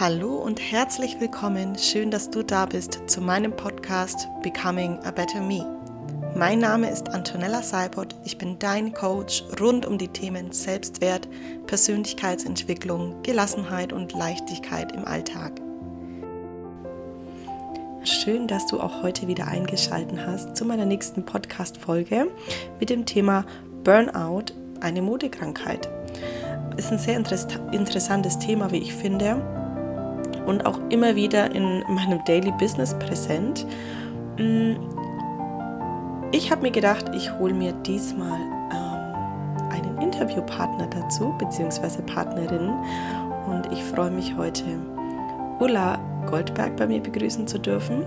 Hallo und herzlich willkommen. Schön, dass du da bist zu meinem Podcast Becoming a Better Me. Mein Name ist Antonella Seibert. Ich bin dein Coach rund um die Themen Selbstwert, Persönlichkeitsentwicklung, Gelassenheit und Leichtigkeit im Alltag. Schön, dass du auch heute wieder eingeschaltet hast zu meiner nächsten Podcast-Folge mit dem Thema Burnout, eine Modekrankheit. Ist ein sehr interessantes Thema, wie ich finde und auch immer wieder in meinem Daily Business präsent. Mm, ich habe mir gedacht, ich hole mir diesmal ähm, einen Interviewpartner dazu, beziehungsweise Partnerin. Und ich freue mich heute, Ulla Goldberg bei mir begrüßen zu dürfen.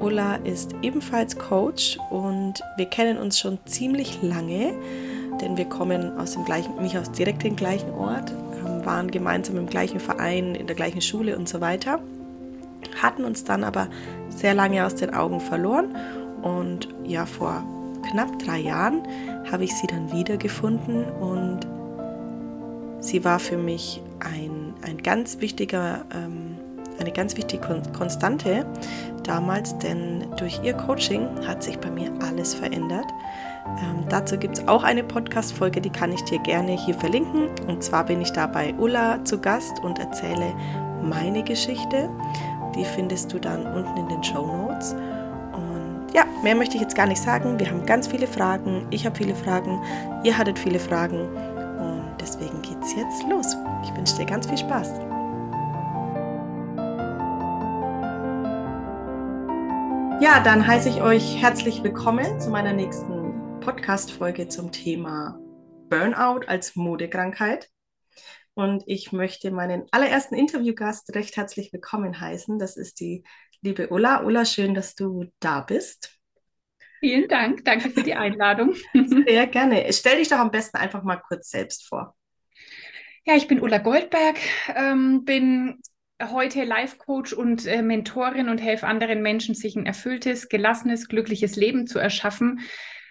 Ulla ist ebenfalls Coach und wir kennen uns schon ziemlich lange, denn wir kommen aus dem gleichen, nicht aus direkt dem gleichen Ort, waren gemeinsam im gleichen Verein, in der gleichen Schule und so weiter, hatten uns dann aber sehr lange aus den Augen verloren. Und ja, vor knapp drei Jahren habe ich sie dann wiedergefunden und sie war für mich ein, ein ganz wichtiger, ähm, eine ganz wichtige Konstante damals, denn durch ihr Coaching hat sich bei mir alles verändert. Ähm, dazu gibt es auch eine Podcast-Folge, die kann ich dir gerne hier verlinken. Und zwar bin ich da bei Ulla zu Gast und erzähle meine Geschichte. Die findest du dann unten in den Show Notes. Und ja, mehr möchte ich jetzt gar nicht sagen. Wir haben ganz viele Fragen. Ich habe viele Fragen. Ihr hattet viele Fragen. Und deswegen geht's jetzt los. Ich wünsche dir ganz viel Spaß. Ja, dann heiße ich euch herzlich willkommen zu meiner nächsten Podcast-Folge zum Thema Burnout als Modekrankheit. Und ich möchte meinen allerersten Interviewgast recht herzlich willkommen heißen. Das ist die liebe Ulla. Ulla, schön, dass du da bist. Vielen Dank. Danke für die Einladung. Sehr gerne. Stell dich doch am besten einfach mal kurz selbst vor. Ja, ich bin Ulla Goldberg, ähm, bin heute Life-Coach und äh, Mentorin und helfe anderen Menschen, sich ein erfülltes, gelassenes, glückliches Leben zu erschaffen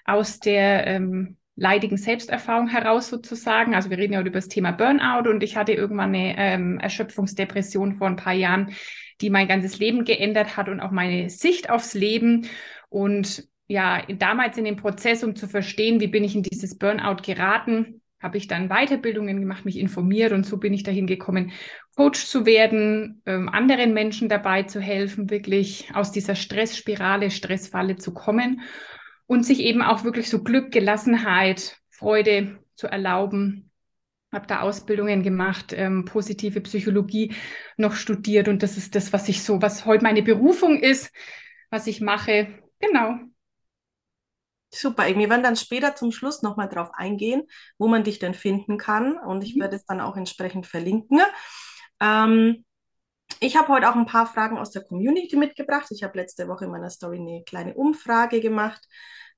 aus der ähm, leidigen Selbsterfahrung heraus sozusagen. Also wir reden ja über das Thema Burnout und ich hatte irgendwann eine ähm, Erschöpfungsdepression vor ein paar Jahren, die mein ganzes Leben geändert hat und auch meine Sicht aufs Leben. Und ja, damals in dem Prozess, um zu verstehen, wie bin ich in dieses Burnout geraten, habe ich dann Weiterbildungen gemacht, mich informiert und so bin ich dahin gekommen, Coach zu werden, ähm, anderen Menschen dabei zu helfen, wirklich aus dieser Stressspirale, Stressfalle zu kommen und sich eben auch wirklich so Glück, Gelassenheit, Freude zu erlauben. Habe da Ausbildungen gemacht, ähm, positive Psychologie noch studiert und das ist das, was ich so, was heute meine Berufung ist, was ich mache. Genau. Super, wir werden dann später zum Schluss nochmal drauf eingehen, wo man dich denn finden kann und ich mhm. werde es dann auch entsprechend verlinken. Ähm, ich habe heute auch ein paar Fragen aus der Community mitgebracht. Ich habe letzte Woche in meiner Story eine kleine Umfrage gemacht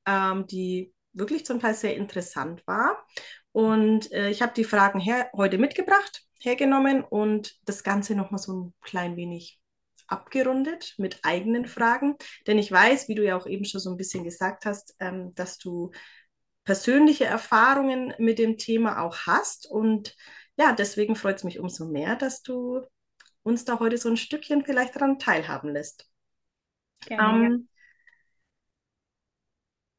ähm, die wirklich zum Teil sehr interessant war. Und äh, ich habe die Fragen her heute mitgebracht, hergenommen und das Ganze nochmal so ein klein wenig abgerundet mit eigenen Fragen. Denn ich weiß, wie du ja auch eben schon so ein bisschen gesagt hast, ähm, dass du persönliche Erfahrungen mit dem Thema auch hast. Und ja, deswegen freut es mich umso mehr, dass du uns da heute so ein Stückchen vielleicht daran teilhaben lässt. Gerne, ähm,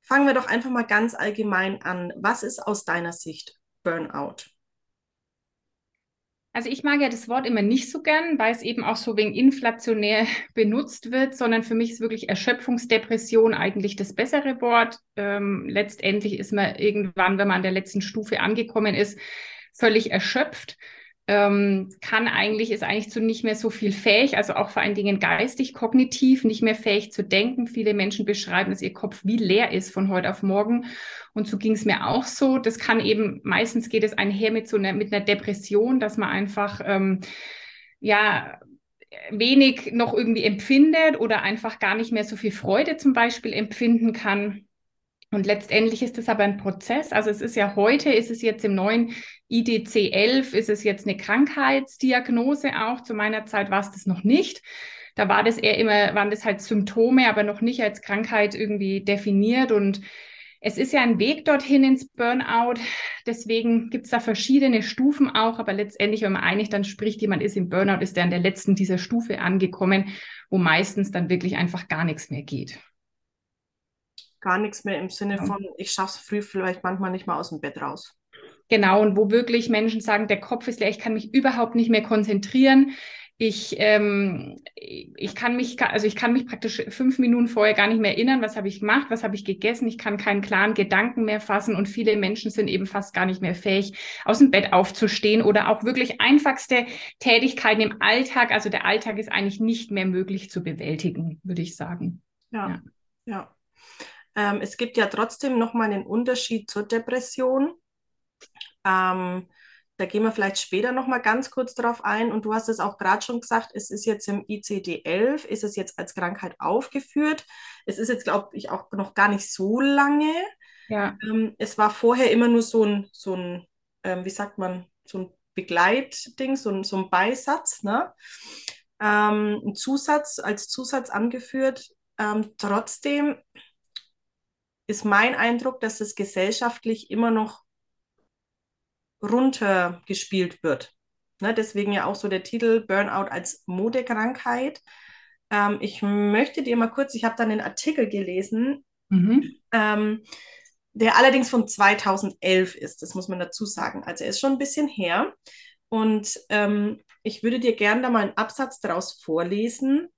Fangen wir doch einfach mal ganz allgemein an. Was ist aus deiner Sicht Burnout? Also ich mag ja das Wort immer nicht so gern, weil es eben auch so wegen inflationär benutzt wird, sondern für mich ist wirklich Erschöpfungsdepression eigentlich das bessere Wort. Ähm, letztendlich ist man irgendwann, wenn man an der letzten Stufe angekommen ist, völlig erschöpft ähm, kann eigentlich, ist eigentlich zu nicht mehr so viel fähig, also auch vor allen Dingen geistig, kognitiv, nicht mehr fähig zu denken. Viele Menschen beschreiben, dass ihr Kopf wie leer ist von heute auf morgen. Und so ging es mir auch so. Das kann eben, meistens geht es einher mit so einer, mit einer Depression, dass man einfach, ähm, ja, wenig noch irgendwie empfindet oder einfach gar nicht mehr so viel Freude zum Beispiel empfinden kann. Und letztendlich ist es aber ein Prozess. Also es ist ja heute, ist es jetzt im neuen IDC-11, ist es jetzt eine Krankheitsdiagnose auch. Zu meiner Zeit war es das noch nicht. Da war das eher immer, waren das halt Symptome, aber noch nicht als Krankheit irgendwie definiert. Und Es ist ja ein Weg dorthin ins Burnout. Deswegen gibt es da verschiedene Stufen auch. Aber letztendlich, wenn man einig dann spricht, jemand ist im Burnout, ist der an der letzten dieser Stufe angekommen, wo meistens dann wirklich einfach gar nichts mehr geht. Gar nichts mehr im Sinne von, ich schaffe es früh vielleicht manchmal nicht mal aus dem Bett raus. Genau, und wo wirklich Menschen sagen, der Kopf ist leer, ich kann mich überhaupt nicht mehr konzentrieren. Ich, ähm, ich kann mich, also ich kann mich praktisch fünf Minuten vorher gar nicht mehr erinnern, was habe ich gemacht, was habe ich gegessen. Ich kann keinen klaren Gedanken mehr fassen und viele Menschen sind eben fast gar nicht mehr fähig, aus dem Bett aufzustehen oder auch wirklich einfachste Tätigkeiten im Alltag. Also der Alltag ist eigentlich nicht mehr möglich zu bewältigen, würde ich sagen. Ja, ja. ja. Ähm, es gibt ja trotzdem nochmal einen Unterschied zur Depression. Ähm, da gehen wir vielleicht später noch mal ganz kurz darauf ein. Und du hast es auch gerade schon gesagt, es ist jetzt im ICD-11, ist es jetzt als Krankheit aufgeführt. Es ist jetzt, glaube ich, auch noch gar nicht so lange. Ja. Ähm, es war vorher immer nur so ein, so ein ähm, wie sagt man, so ein Begleitding, so ein, so ein Beisatz, ne? Ähm, ein Zusatz, als Zusatz angeführt. Ähm, trotzdem ist mein Eindruck, dass es gesellschaftlich immer noch runtergespielt wird. Ne, deswegen ja auch so der Titel Burnout als Modekrankheit. Ähm, ich möchte dir mal kurz, ich habe dann den Artikel gelesen, mhm. ähm, der allerdings von 2011 ist, das muss man dazu sagen. Also er ist schon ein bisschen her. Und ähm, ich würde dir gerne da mal einen Absatz daraus vorlesen.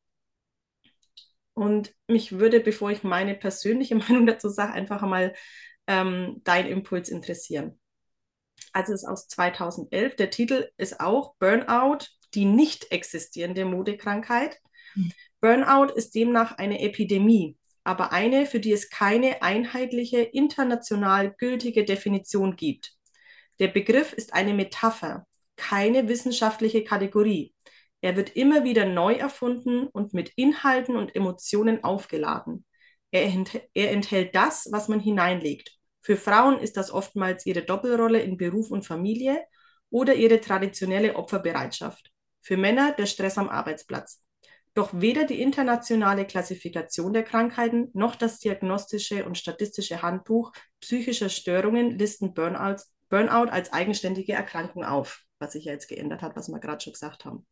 Und mich würde, bevor ich meine persönliche Meinung dazu sage, einfach mal ähm, dein Impuls interessieren also ist aus 2011. Der Titel ist auch Burnout, die nicht existierende Modekrankheit. Mhm. Burnout ist demnach eine Epidemie, aber eine, für die es keine einheitliche, international gültige Definition gibt. Der Begriff ist eine Metapher, keine wissenschaftliche Kategorie. Er wird immer wieder neu erfunden und mit Inhalten und Emotionen aufgeladen. Er, ent er enthält das, was man hineinlegt für Frauen ist das oftmals ihre Doppelrolle in Beruf und Familie oder ihre traditionelle Opferbereitschaft. Für Männer der Stress am Arbeitsplatz. Doch weder die internationale Klassifikation der Krankheiten noch das diagnostische und statistische Handbuch psychischer Störungen listen Burnout, Burnout als eigenständige Erkrankung auf, was sich ja jetzt geändert hat, was wir gerade schon gesagt haben.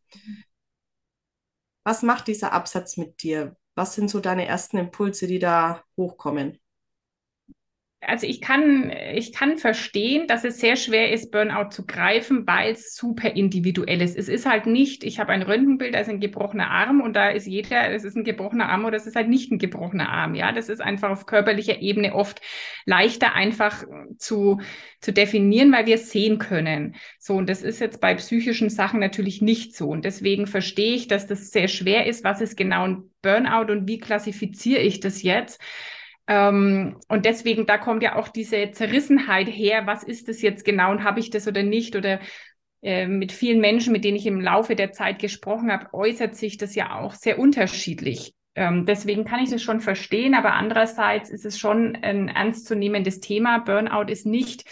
Was macht dieser Absatz mit dir? Was sind so deine ersten Impulse, die da hochkommen? Also ich kann, ich kann verstehen, dass es sehr schwer ist, Burnout zu greifen, weil es super individuell ist. Es ist halt nicht, ich habe ein Röntgenbild, da ist ein gebrochener Arm und da ist jeder, es ist ein gebrochener Arm oder es ist halt nicht ein gebrochener Arm. Ja, das ist einfach auf körperlicher Ebene oft leichter einfach zu, zu definieren, weil wir es sehen können. So, und das ist jetzt bei psychischen Sachen natürlich nicht so. Und deswegen verstehe ich, dass das sehr schwer ist. Was ist genau ein Burnout und wie klassifiziere ich das jetzt? Ähm, und deswegen, da kommt ja auch diese Zerrissenheit her, was ist das jetzt genau und habe ich das oder nicht? Oder äh, mit vielen Menschen, mit denen ich im Laufe der Zeit gesprochen habe, äußert sich das ja auch sehr unterschiedlich. Ähm, deswegen kann ich das schon verstehen, aber andererseits ist es schon ein ernstzunehmendes Thema. Burnout ist nicht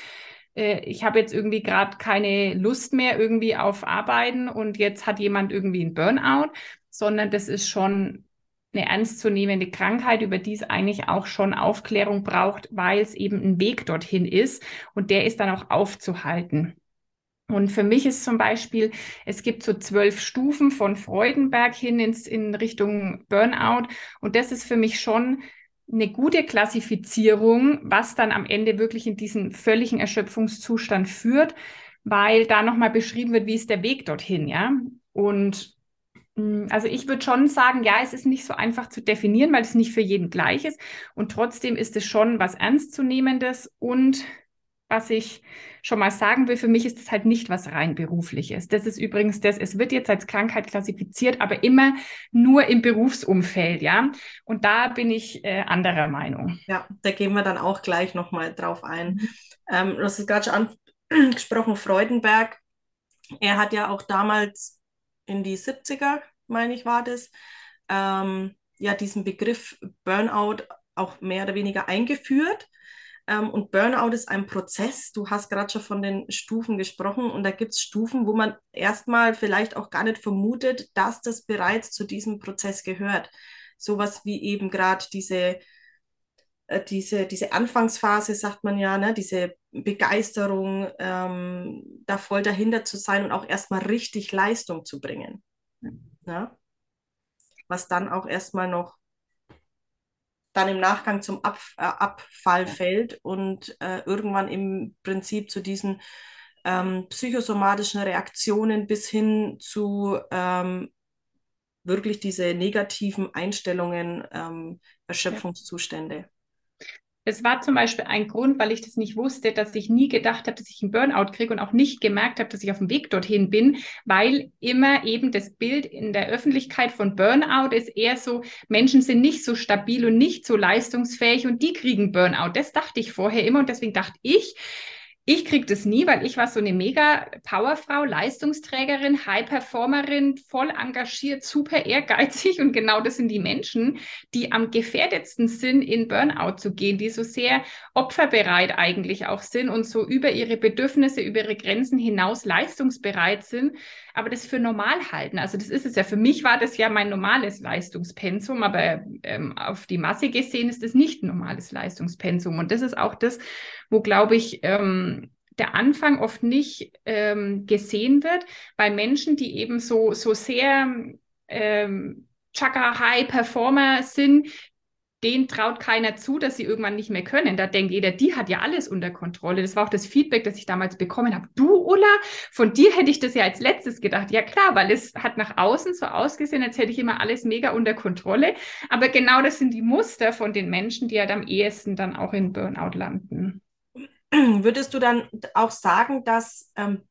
äh, ich habe jetzt irgendwie gerade keine Lust mehr irgendwie auf Arbeiten und jetzt hat jemand irgendwie ein Burnout, sondern das ist schon eine ernstzunehmende Krankheit, über die es eigentlich auch schon Aufklärung braucht, weil es eben ein Weg dorthin ist und der ist dann auch aufzuhalten. Und für mich ist zum Beispiel, es gibt so zwölf Stufen von Freudenberg hin ins, in Richtung Burnout. Und das ist für mich schon eine gute Klassifizierung, was dann am Ende wirklich in diesen völligen Erschöpfungszustand führt, weil da nochmal beschrieben wird, wie ist der Weg dorthin, ja. Und also ich würde schon sagen, ja, es ist nicht so einfach zu definieren, weil es nicht für jeden gleich ist. Und trotzdem ist es schon was Ernstzunehmendes. Und was ich schon mal sagen will, für mich ist es halt nicht was rein berufliches. Das ist übrigens das, es wird jetzt als Krankheit klassifiziert, aber immer nur im Berufsumfeld, ja. Und da bin ich äh, anderer Meinung. Ja, da gehen wir dann auch gleich nochmal drauf ein. Mhm. Ähm, du hast es gerade schon angesprochen, Freudenberg. Er hat ja auch damals in die 70er, meine ich, war das, ähm, ja, diesen Begriff Burnout auch mehr oder weniger eingeführt. Ähm, und Burnout ist ein Prozess. Du hast gerade schon von den Stufen gesprochen und da gibt es Stufen, wo man erstmal vielleicht auch gar nicht vermutet, dass das bereits zu diesem Prozess gehört. Sowas wie eben gerade diese diese, diese Anfangsphase, sagt man ja, ne, diese Begeisterung, ähm, da voll dahinter zu sein und auch erstmal richtig Leistung zu bringen. Ne? Was dann auch erstmal noch dann im Nachgang zum Ab äh, Abfall fällt und äh, irgendwann im Prinzip zu diesen ähm, psychosomatischen Reaktionen bis hin zu ähm, wirklich diese negativen Einstellungen, ähm, Erschöpfungszustände. Es war zum Beispiel ein Grund, weil ich das nicht wusste, dass ich nie gedacht habe, dass ich einen Burnout kriege und auch nicht gemerkt habe, dass ich auf dem Weg dorthin bin, weil immer eben das Bild in der Öffentlichkeit von Burnout ist eher so, Menschen sind nicht so stabil und nicht so leistungsfähig und die kriegen Burnout. Das dachte ich vorher immer und deswegen dachte ich, ich kriege das nie, weil ich war so eine mega Powerfrau, Leistungsträgerin, High-Performerin, voll engagiert, super ehrgeizig und genau das sind die Menschen, die am gefährdetsten sind, in Burnout zu gehen, die so sehr opferbereit eigentlich auch sind und so über ihre Bedürfnisse, über ihre Grenzen hinaus leistungsbereit sind, aber das für normal halten. Also das ist es ja. Für mich war das ja mein normales Leistungspensum, aber ähm, auf die Masse gesehen ist es nicht ein normales Leistungspensum und das ist auch das, wo, glaube ich, ähm, der Anfang oft nicht ähm, gesehen wird, weil Menschen, die eben so, so sehr ähm, Chaka High Performer sind, denen traut keiner zu, dass sie irgendwann nicht mehr können. Da denkt jeder, die hat ja alles unter Kontrolle. Das war auch das Feedback, das ich damals bekommen habe. Du, Ulla, von dir hätte ich das ja als letztes gedacht. Ja klar, weil es hat nach außen so ausgesehen, als hätte ich immer alles mega unter Kontrolle. Aber genau das sind die Muster von den Menschen, die halt am ehesten dann auch in Burnout landen. Würdest du dann auch sagen, dass ähm,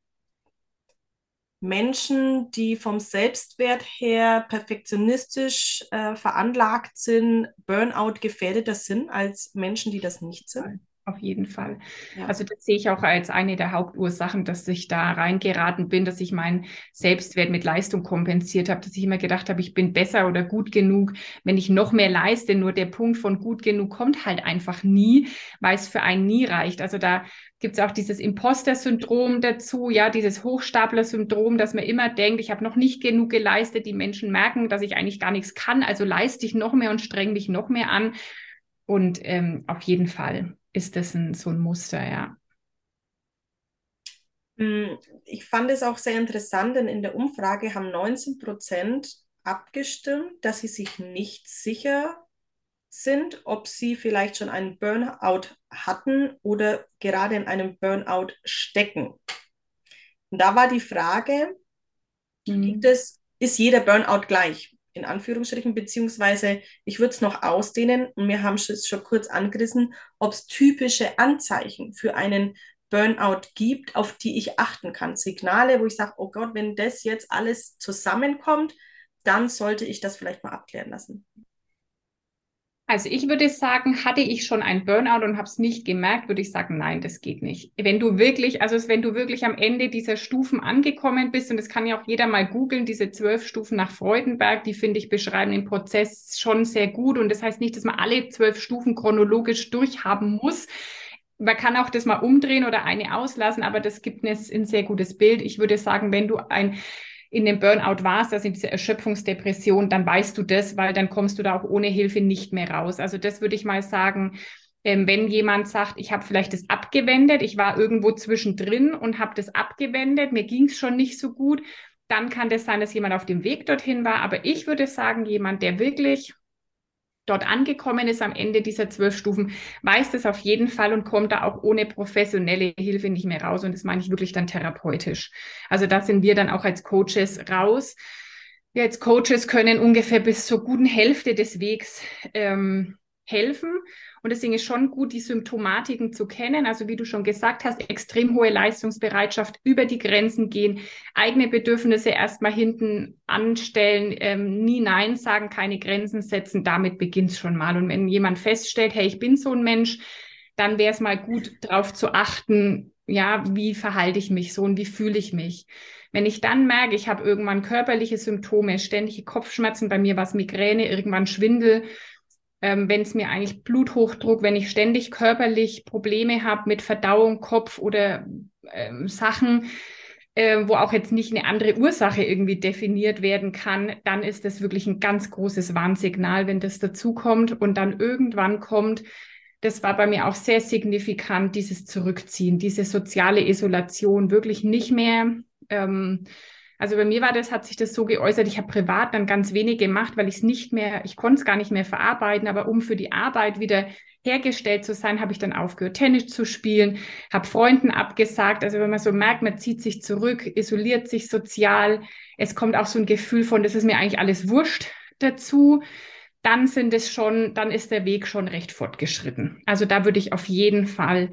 Menschen, die vom Selbstwert her perfektionistisch äh, veranlagt sind, Burnout gefährdeter sind als Menschen, die das nicht sind? Auf jeden Fall. Ja. Also das sehe ich auch als eine der Hauptursachen, dass ich da reingeraten bin, dass ich meinen Selbstwert mit Leistung kompensiert habe, dass ich immer gedacht habe, ich bin besser oder gut genug, wenn ich noch mehr leiste. Nur der Punkt von gut genug kommt halt einfach nie, weil es für einen nie reicht. Also da gibt es auch dieses Imposter-Syndrom dazu, ja, dieses Hochstapler-Syndrom, dass man immer denkt, ich habe noch nicht genug geleistet. Die Menschen merken, dass ich eigentlich gar nichts kann, also leiste ich noch mehr und streng mich noch mehr an. Und ähm, auf jeden Fall ist das ein, so ein Muster, ja. Hm, ich fand es auch sehr interessant, denn in der Umfrage haben 19 Prozent abgestimmt, dass sie sich nicht sicher sind, ob sie vielleicht schon einen Burnout hatten oder gerade in einem Burnout stecken. Und da war die Frage, mhm. es, ist jeder Burnout gleich? In Anführungsstrichen, beziehungsweise ich würde es noch ausdehnen und wir haben es schon kurz angerissen, ob es typische Anzeichen für einen Burnout gibt, auf die ich achten kann. Signale, wo ich sage, oh Gott, wenn das jetzt alles zusammenkommt, dann sollte ich das vielleicht mal abklären lassen. Also ich würde sagen, hatte ich schon ein Burnout und habe es nicht gemerkt, würde ich sagen, nein, das geht nicht. Wenn du wirklich, also wenn du wirklich am Ende dieser Stufen angekommen bist, und das kann ja auch jeder mal googeln, diese zwölf Stufen nach Freudenberg, die finde ich beschreiben den Prozess schon sehr gut. Und das heißt nicht, dass man alle zwölf Stufen chronologisch durchhaben muss. Man kann auch das mal umdrehen oder eine auslassen, aber das gibt ein, ein sehr gutes Bild. Ich würde sagen, wenn du ein in dem Burnout warst, also in dieser Erschöpfungsdepression, dann weißt du das, weil dann kommst du da auch ohne Hilfe nicht mehr raus. Also das würde ich mal sagen, ähm, wenn jemand sagt, ich habe vielleicht das abgewendet, ich war irgendwo zwischendrin und habe das abgewendet, mir ging es schon nicht so gut, dann kann das sein, dass jemand auf dem Weg dorthin war. Aber ich würde sagen, jemand, der wirklich dort angekommen ist am Ende dieser zwölf Stufen, weiß das auf jeden Fall und kommt da auch ohne professionelle Hilfe nicht mehr raus. Und das meine ich wirklich dann therapeutisch. Also da sind wir dann auch als Coaches raus. Wir als Coaches können ungefähr bis zur guten Hälfte des Wegs ähm, helfen. Und deswegen ist schon gut, die Symptomatiken zu kennen. Also wie du schon gesagt hast, extrem hohe Leistungsbereitschaft, über die Grenzen gehen, eigene Bedürfnisse erstmal hinten anstellen, ähm, nie Nein sagen, keine Grenzen setzen. Damit beginnt es schon mal. Und wenn jemand feststellt, hey, ich bin so ein Mensch, dann wäre es mal gut, darauf zu achten, ja, wie verhalte ich mich so und wie fühle ich mich. Wenn ich dann merke, ich habe irgendwann körperliche Symptome, ständige Kopfschmerzen, bei mir was Migräne, irgendwann Schwindel, ähm, wenn es mir eigentlich Bluthochdruck, wenn ich ständig körperlich Probleme habe mit Verdauung, Kopf oder ähm, Sachen, äh, wo auch jetzt nicht eine andere Ursache irgendwie definiert werden kann, dann ist das wirklich ein ganz großes Warnsignal, wenn das dazukommt und dann irgendwann kommt, das war bei mir auch sehr signifikant, dieses Zurückziehen, diese soziale Isolation, wirklich nicht mehr. Ähm, also bei mir war das, hat sich das so geäußert, ich habe privat dann ganz wenig gemacht, weil ich es nicht mehr, ich konnte es gar nicht mehr verarbeiten, aber um für die Arbeit wieder hergestellt zu sein, habe ich dann aufgehört, Tennis zu spielen, habe Freunden abgesagt. Also wenn man so merkt, man zieht sich zurück, isoliert sich sozial, es kommt auch so ein Gefühl von, das ist mir eigentlich alles wurscht dazu dann sind es schon, dann ist der Weg schon recht fortgeschritten. Also da würde ich auf jeden Fall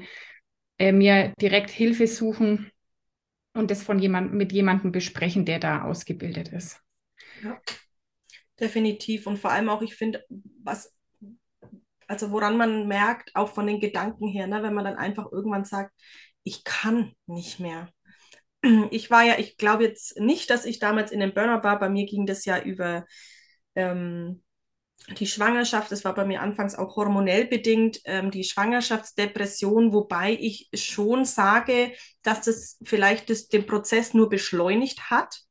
äh, mir direkt Hilfe suchen und das von jemand, mit jemandem besprechen, der da ausgebildet ist. Ja, definitiv. Und vor allem auch, ich finde, was, also woran man merkt, auch von den Gedanken her, ne, wenn man dann einfach irgendwann sagt, ich kann nicht mehr. Ich war ja, ich glaube jetzt nicht, dass ich damals in den Burner war. Bei mir ging das ja über ähm, die Schwangerschaft, das war bei mir anfangs auch hormonell bedingt, ähm, die Schwangerschaftsdepression, wobei ich schon sage, dass das vielleicht das, den Prozess nur beschleunigt hat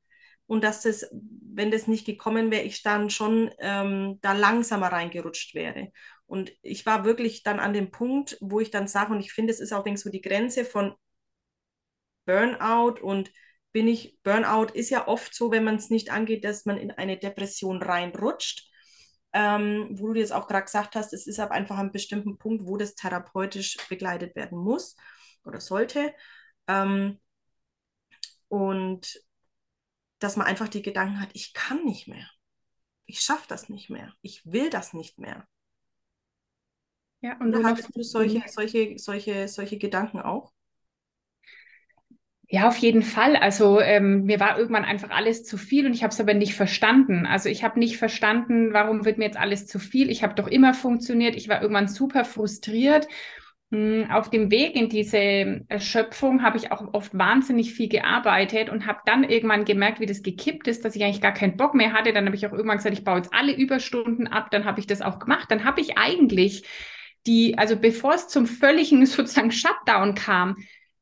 und dass das, wenn das nicht gekommen wäre, ich dann schon ähm, da langsamer reingerutscht wäre. Und ich war wirklich dann an dem Punkt, wo ich dann sage, und ich finde, es ist auch so die Grenze von Burnout und bin ich, Burnout ist ja oft so, wenn man es nicht angeht, dass man in eine Depression reinrutscht ähm, wo du jetzt auch gerade gesagt hast, es ist aber einfach ein bestimmten Punkt, wo das therapeutisch begleitet werden muss oder sollte. Ähm, und dass man einfach die Gedanken hat, ich kann nicht mehr. Ich schaffe das nicht mehr. Ich will das nicht mehr. Ja, und da hattest du solche, solche, solche, solche Gedanken auch? Ja, auf jeden Fall. Also ähm, mir war irgendwann einfach alles zu viel und ich habe es aber nicht verstanden. Also ich habe nicht verstanden, warum wird mir jetzt alles zu viel. Ich habe doch immer funktioniert. Ich war irgendwann super frustriert. Hm, auf dem Weg in diese Erschöpfung habe ich auch oft wahnsinnig viel gearbeitet und habe dann irgendwann gemerkt, wie das gekippt ist, dass ich eigentlich gar keinen Bock mehr hatte. Dann habe ich auch irgendwann gesagt, ich baue jetzt alle Überstunden ab. Dann habe ich das auch gemacht. Dann habe ich eigentlich die, also bevor es zum völligen sozusagen Shutdown kam,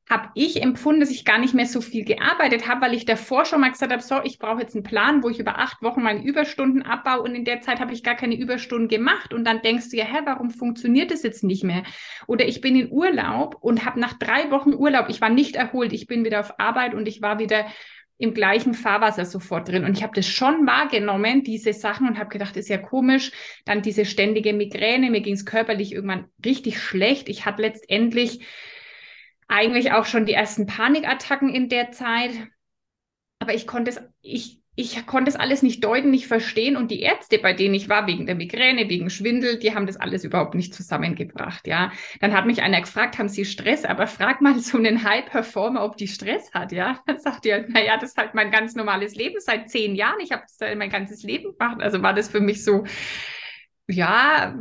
habe ich empfunden, dass ich gar nicht mehr so viel gearbeitet habe, weil ich davor schon mal gesagt habe, so, ich brauche jetzt einen Plan, wo ich über acht Wochen meine Überstunden abbaue und in der Zeit habe ich gar keine Überstunden gemacht und dann denkst du ja, hä, warum funktioniert das jetzt nicht mehr? Oder ich bin in Urlaub und habe nach drei Wochen Urlaub, ich war nicht erholt, ich bin wieder auf Arbeit und ich war wieder im gleichen Fahrwasser sofort drin. Und ich habe das schon wahrgenommen, diese Sachen, und habe gedacht, ist ja komisch. Dann diese ständige Migräne, mir ging es körperlich irgendwann richtig schlecht. Ich hatte letztendlich eigentlich auch schon die ersten Panikattacken in der Zeit. Aber ich konnte es, ich, ich konnte es alles nicht deuten, nicht verstehen. Und die Ärzte, bei denen ich war, wegen der Migräne, wegen Schwindel, die haben das alles überhaupt nicht zusammengebracht. Ja, dann hat mich einer gefragt, haben Sie Stress? Aber frag mal so einen High-Performer, ob die Stress hat. Ja, dann sagt er, naja, das ist halt mein ganz normales Leben seit zehn Jahren. Ich habe das mein ganzes Leben gemacht. Also war das für mich so, ja,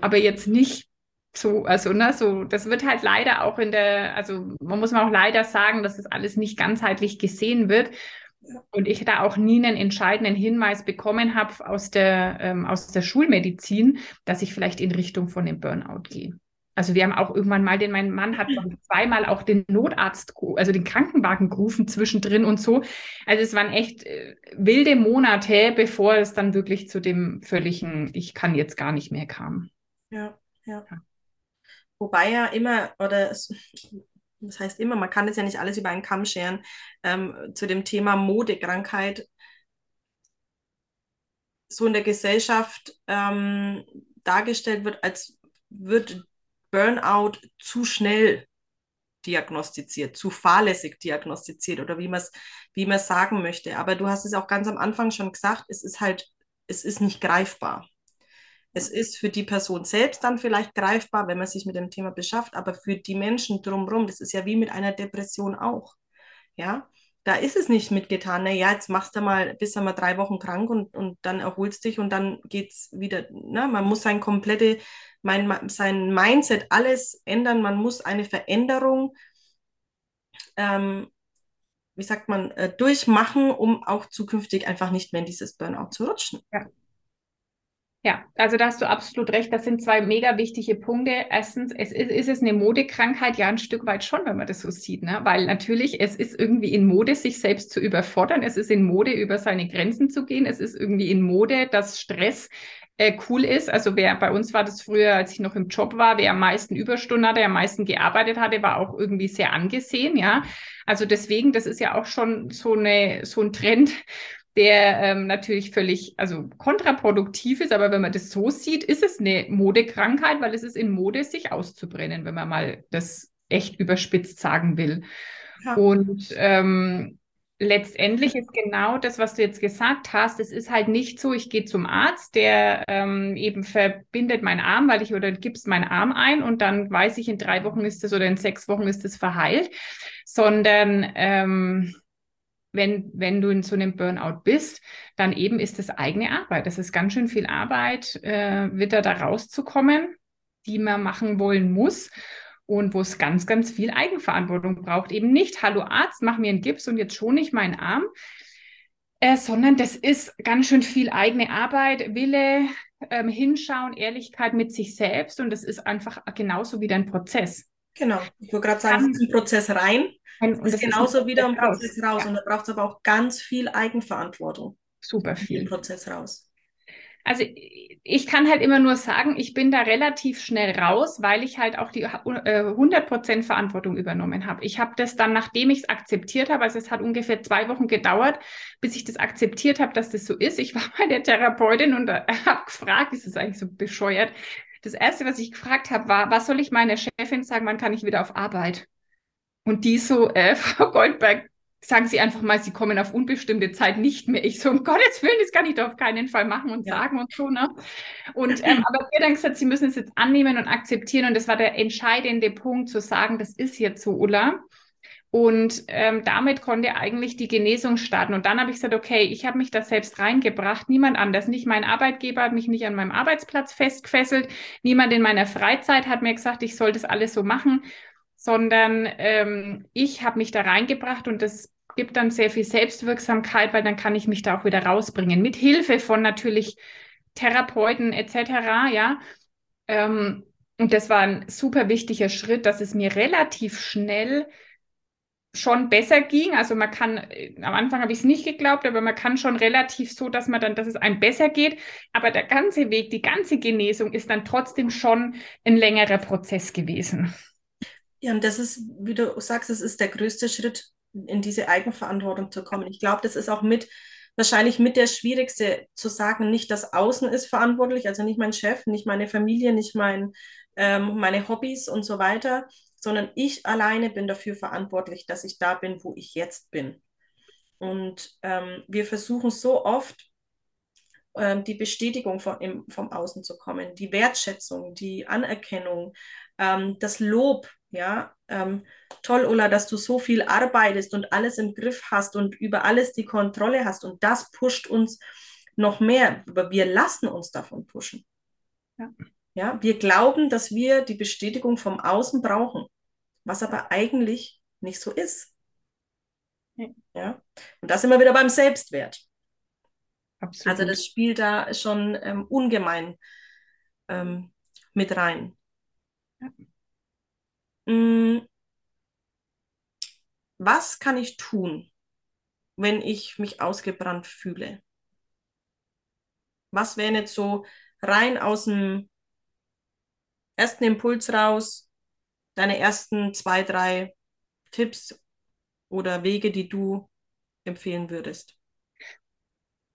aber jetzt nicht so, also, ne, so, das wird halt leider auch in der, also man muss man auch leider sagen, dass das alles nicht ganzheitlich gesehen wird. Und ich da auch nie einen entscheidenden Hinweis bekommen habe aus der, ähm, aus der Schulmedizin, dass ich vielleicht in Richtung von dem Burnout gehe. Also wir haben auch irgendwann mal, den mein Mann hat zweimal auch den Notarzt, also den Krankenwagen gerufen zwischendrin und so. Also es waren echt äh, wilde Monate, bevor es dann wirklich zu dem völligen, ich kann jetzt gar nicht mehr kam. Ja, ja. ja. Wobei ja immer, oder es, das heißt immer, man kann das ja nicht alles über einen Kamm scheren, ähm, zu dem Thema Modekrankheit so in der Gesellschaft ähm, dargestellt wird, als wird Burnout zu schnell diagnostiziert, zu fahrlässig diagnostiziert oder wie man es wie sagen möchte. Aber du hast es auch ganz am Anfang schon gesagt, es ist halt, es ist nicht greifbar. Es ist für die Person selbst dann vielleicht greifbar, wenn man sich mit dem Thema beschafft, aber für die Menschen drumherum, das ist ja wie mit einer Depression auch. Ja, da ist es nicht mitgetan, naja, jetzt machst du mal, bist du mal drei Wochen krank und, und dann erholst dich und dann geht es wieder. Ne? Man muss sein komplette, mein, sein Mindset, alles ändern. Man muss eine Veränderung, ähm, wie sagt man, äh, durchmachen, um auch zukünftig einfach nicht mehr in dieses Burnout zu rutschen. Ja. Ja, also da hast du absolut recht. Das sind zwei mega wichtige Punkte. Erstens, es ist, ist es eine Modekrankheit? Ja, ein Stück weit schon, wenn man das so sieht. Ne? Weil natürlich, es ist irgendwie in Mode, sich selbst zu überfordern. Es ist in Mode, über seine Grenzen zu gehen. Es ist irgendwie in Mode, dass Stress äh, cool ist. Also wer bei uns war das früher, als ich noch im Job war, wer am meisten Überstunden hatte, am meisten gearbeitet hatte, war auch irgendwie sehr angesehen, ja. Also deswegen, das ist ja auch schon so eine so ein Trend, der ähm, natürlich völlig also kontraproduktiv ist, aber wenn man das so sieht, ist es eine Modekrankheit, weil es ist in Mode, sich auszubrennen, wenn man mal das echt überspitzt sagen will. Ja. Und ähm, letztendlich ist genau das, was du jetzt gesagt hast, es ist halt nicht so, ich gehe zum Arzt, der ähm, eben verbindet meinen Arm, weil ich oder gibst meinen Arm ein und dann weiß ich, in drei Wochen ist es oder in sechs Wochen ist es verheilt, sondern ähm, wenn, wenn du in so einem Burnout bist, dann eben ist das eigene Arbeit. Das ist ganz schön viel Arbeit, äh, wieder da rauszukommen, die man machen wollen muss und wo es ganz, ganz viel Eigenverantwortung braucht. Eben nicht, hallo Arzt, mach mir einen Gips und jetzt schon nicht meinen Arm, äh, sondern das ist ganz schön viel eigene Arbeit, Wille, ähm, Hinschauen, Ehrlichkeit mit sich selbst und das ist einfach genauso wie ein Prozess. Genau, ich wollte gerade sagen, es ist ein Prozess rein, und ist genauso ist wieder ein Prozess raus. Ja. und da braucht es aber auch ganz viel Eigenverantwortung. Super viel. Prozess raus. Also ich kann halt immer nur sagen, ich bin da relativ schnell raus, weil ich halt auch die äh, 100% Verantwortung übernommen habe. Ich habe das dann, nachdem ich es akzeptiert habe, also es hat ungefähr zwei Wochen gedauert, bis ich das akzeptiert habe, dass das so ist. Ich war bei der Therapeutin und äh, habe gefragt, ist das eigentlich so bescheuert? Das Erste, was ich gefragt habe, war, was soll ich meiner Chefin sagen, wann kann ich wieder auf Arbeit? Und die so, äh, Frau Goldberg, sagen Sie einfach mal, Sie kommen auf unbestimmte Zeit nicht mehr. Ich so, um Gottes Willen, das kann ich doch auf keinen Fall machen und ja. sagen und so. Ne? Und ähm, aber wir dann gesagt, Sie müssen es jetzt annehmen und akzeptieren. Und das war der entscheidende Punkt, zu sagen, das ist jetzt so, Ulla. Und ähm, damit konnte eigentlich die Genesung starten. Und dann habe ich gesagt, okay, ich habe mich da selbst reingebracht, niemand anders. Nicht mein Arbeitgeber hat mich nicht an meinem Arbeitsplatz festgefesselt. Niemand in meiner Freizeit hat mir gesagt, ich soll das alles so machen sondern ähm, ich habe mich da reingebracht und das gibt dann sehr viel Selbstwirksamkeit, weil dann kann ich mich da auch wieder rausbringen. Mit Hilfe von natürlich Therapeuten etc. Ja. Ähm, und das war ein super wichtiger Schritt, dass es mir relativ schnell schon besser ging. Also man kann, äh, am Anfang habe ich es nicht geglaubt, aber man kann schon relativ so, dass man dann, dass es einem besser geht. Aber der ganze Weg, die ganze Genesung ist dann trotzdem schon ein längerer Prozess gewesen. Ja, und das ist, wie du sagst, das ist der größte Schritt, in diese Eigenverantwortung zu kommen. Ich glaube, das ist auch mit, wahrscheinlich mit der schwierigste zu sagen, nicht das Außen ist verantwortlich, also nicht mein Chef, nicht meine Familie, nicht mein, ähm, meine Hobbys und so weiter, sondern ich alleine bin dafür verantwortlich, dass ich da bin, wo ich jetzt bin. Und ähm, wir versuchen so oft, ähm, die Bestätigung vom, im, vom Außen zu kommen, die Wertschätzung, die Anerkennung, ähm, das Lob, ja, ähm, toll, Ulla, dass du so viel arbeitest und alles im Griff hast und über alles die Kontrolle hast und das pusht uns noch mehr. Aber wir lassen uns davon pushen. Ja. ja, wir glauben, dass wir die Bestätigung vom Außen brauchen, was aber eigentlich nicht so ist. Ja. ja? Und das immer wieder beim Selbstwert. Absolut. Also das spielt da schon ähm, ungemein ähm, mit rein. Mm. Was kann ich tun, wenn ich mich ausgebrannt fühle? Was wäre jetzt so rein aus dem ersten Impuls raus, deine ersten zwei, drei Tipps oder Wege, die du empfehlen würdest?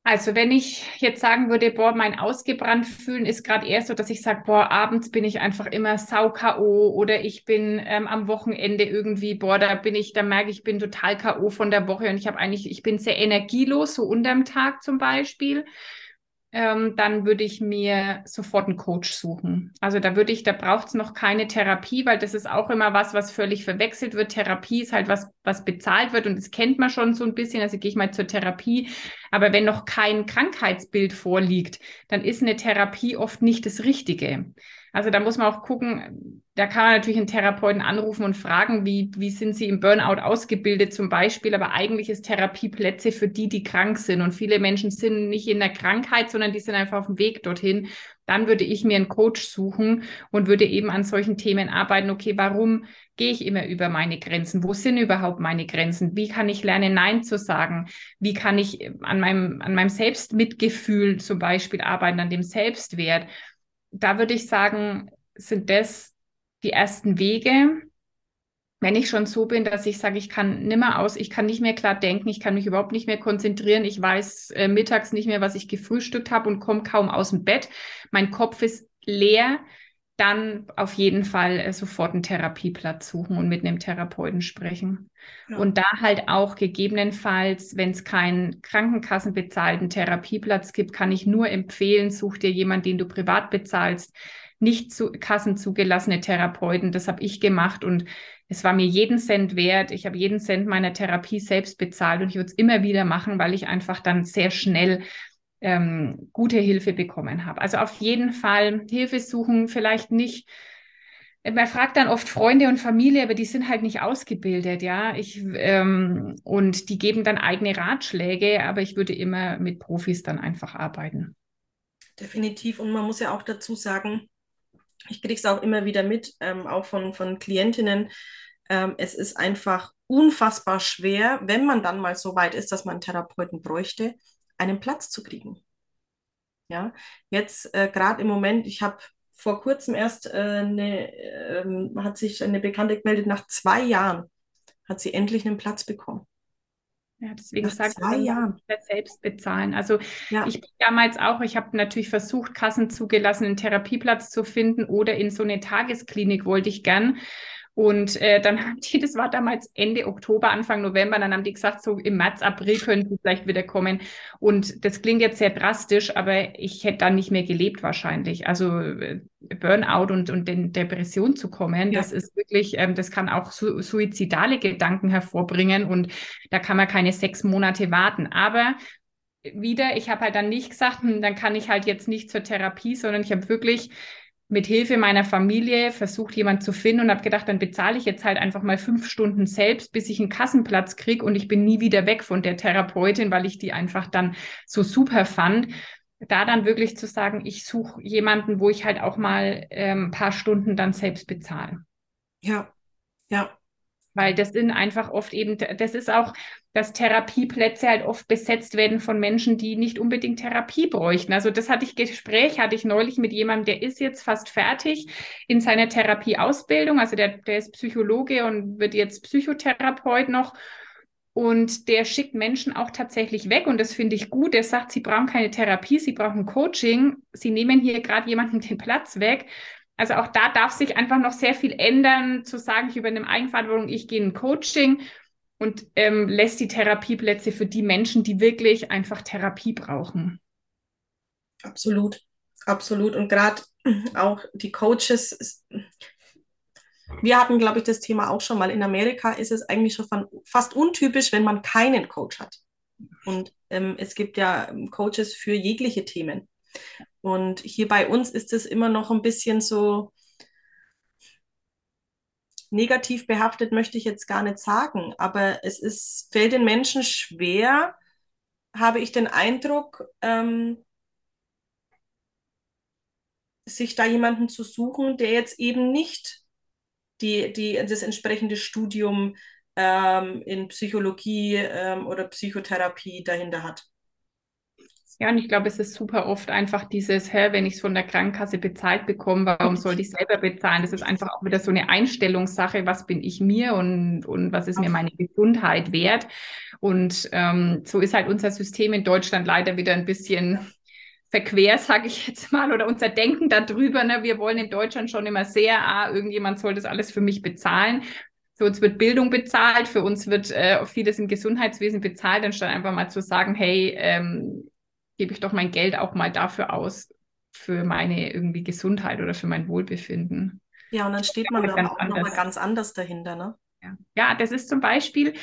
Also wenn ich jetzt sagen würde, boah, mein ausgebrannt fühlen ist gerade eher so, dass ich sage, boah, abends bin ich einfach immer sau K.O. oder ich bin ähm, am Wochenende irgendwie, boah, da bin ich, da merke ich, bin total K.O. von der Woche und ich habe eigentlich, ich bin sehr energielos, so unterm Tag zum Beispiel ähm, dann würde ich mir sofort einen Coach suchen. Also da würde ich, da braucht es noch keine Therapie, weil das ist auch immer was, was völlig verwechselt wird. Therapie ist halt was, was bezahlt wird und das kennt man schon so ein bisschen. Also gehe ich mal zur Therapie. Aber wenn noch kein Krankheitsbild vorliegt, dann ist eine Therapie oft nicht das Richtige. Also da muss man auch gucken, da kann man natürlich einen Therapeuten anrufen und fragen, wie, wie sind sie im Burnout ausgebildet zum Beispiel. Aber eigentlich ist Therapieplätze für die, die krank sind. Und viele Menschen sind nicht in der Krankheit, sondern die sind einfach auf dem Weg dorthin. dann würde ich mir einen Coach suchen und würde eben an solchen Themen arbeiten. Okay, warum gehe ich immer über meine Grenzen? Wo sind überhaupt meine Grenzen? Wie kann ich lernen, Nein zu sagen? Wie kann ich an meinem, an meinem Selbstmitgefühl zum Beispiel arbeiten, an dem Selbstwert? Da würde ich sagen, sind das die ersten Wege, wenn ich schon so bin, dass ich sage, ich kann nimmer aus, ich kann nicht mehr klar denken, ich kann mich überhaupt nicht mehr konzentrieren, ich weiß äh, mittags nicht mehr, was ich gefrühstückt habe und komme kaum aus dem Bett, mein Kopf ist leer, dann auf jeden Fall äh, sofort einen Therapieplatz suchen und mit einem Therapeuten sprechen. Ja. Und da halt auch gegebenenfalls, wenn es keinen krankenkassenbezahlten Therapieplatz gibt, kann ich nur empfehlen, such dir jemanden, den du privat bezahlst, nicht zu kassenzugelassene Therapeuten. Das habe ich gemacht und es war mir jeden Cent wert. Ich habe jeden Cent meiner Therapie selbst bezahlt und ich würde es immer wieder machen, weil ich einfach dann sehr schnell ähm, gute Hilfe bekommen habe. Also auf jeden Fall Hilfe suchen, vielleicht nicht. Man fragt dann oft Freunde und Familie, aber die sind halt nicht ausgebildet, ja. Ich, ähm, und die geben dann eigene Ratschläge, aber ich würde immer mit Profis dann einfach arbeiten. Definitiv. Und man muss ja auch dazu sagen, ich kriege es auch immer wieder mit, ähm, auch von, von Klientinnen. Ähm, es ist einfach unfassbar schwer, wenn man dann mal so weit ist, dass man einen Therapeuten bräuchte, einen Platz zu kriegen. Ja, jetzt äh, gerade im Moment, ich habe vor kurzem erst äh, eine, äh, hat sich eine Bekannte gemeldet, nach zwei Jahren hat sie endlich einen Platz bekommen. Ja, deswegen sage ich, zwei Jahren selbst bezahlen. Also ja. ich bin damals auch, ich habe natürlich versucht, kassenzugelassenen Therapieplatz zu finden oder in so eine Tagesklinik wollte ich gern. Und äh, dann haben die, das war damals Ende Oktober, Anfang November, dann haben die gesagt, so im März, April können sie vielleicht wieder kommen. Und das klingt jetzt sehr drastisch, aber ich hätte dann nicht mehr gelebt wahrscheinlich. Also äh, Burnout und, und in Depression zu kommen, ja. das ist wirklich, ähm, das kann auch su suizidale Gedanken hervorbringen und da kann man keine sechs Monate warten. Aber wieder, ich habe halt dann nicht gesagt, hm, dann kann ich halt jetzt nicht zur Therapie, sondern ich habe wirklich mit Hilfe meiner Familie versucht, jemand zu finden und habe gedacht, dann bezahle ich jetzt halt einfach mal fünf Stunden selbst, bis ich einen Kassenplatz kriege und ich bin nie wieder weg von der Therapeutin, weil ich die einfach dann so super fand. Da dann wirklich zu sagen, ich suche jemanden, wo ich halt auch mal ähm, ein paar Stunden dann selbst bezahle. Ja, ja. Weil das sind einfach oft eben, das ist auch, dass Therapieplätze halt oft besetzt werden von Menschen, die nicht unbedingt Therapie bräuchten. Also das hatte ich Gespräch, hatte ich neulich mit jemandem, der ist jetzt fast fertig in seiner Therapieausbildung. Also der, der ist Psychologe und wird jetzt Psychotherapeut noch. Und der schickt Menschen auch tatsächlich weg. Und das finde ich gut. Der sagt, sie brauchen keine Therapie, sie brauchen Coaching. Sie nehmen hier gerade jemanden den Platz weg. Also auch da darf sich einfach noch sehr viel ändern, zu sagen, ich übernehme Eigenverantwortung, ich gehe in Coaching und ähm, lässt die Therapieplätze für die Menschen, die wirklich einfach Therapie brauchen. Absolut, absolut. Und gerade auch die Coaches, wir hatten, glaube ich, das Thema auch schon mal. In Amerika ist es eigentlich schon fast untypisch, wenn man keinen Coach hat. Und ähm, es gibt ja Coaches für jegliche Themen. Und hier bei uns ist es immer noch ein bisschen so negativ behaftet, möchte ich jetzt gar nicht sagen, aber es ist, fällt den Menschen schwer, habe ich den Eindruck, ähm, sich da jemanden zu suchen, der jetzt eben nicht die, die, das entsprechende Studium ähm, in Psychologie ähm, oder Psychotherapie dahinter hat. Ja, und ich glaube, es ist super oft einfach dieses, hä, wenn ich es von der Krankenkasse bezahlt bekomme, warum sollte ich selber bezahlen? Das ist einfach auch wieder so eine Einstellungssache, was bin ich mir und, und was ist mir meine Gesundheit wert? Und ähm, so ist halt unser System in Deutschland leider wieder ein bisschen verquer, sage ich jetzt mal, oder unser Denken darüber. Ne? Wir wollen in Deutschland schon immer sehr, ah, irgendjemand soll das alles für mich bezahlen. Für uns wird Bildung bezahlt, für uns wird äh, vieles im Gesundheitswesen bezahlt, anstatt einfach mal zu sagen, hey, ähm, gebe ich doch mein Geld auch mal dafür aus, für meine irgendwie Gesundheit oder für mein Wohlbefinden. Ja, und dann steht man da auch nochmal ganz anders dahinter, ne? Ja. ja, das ist zum Beispiel,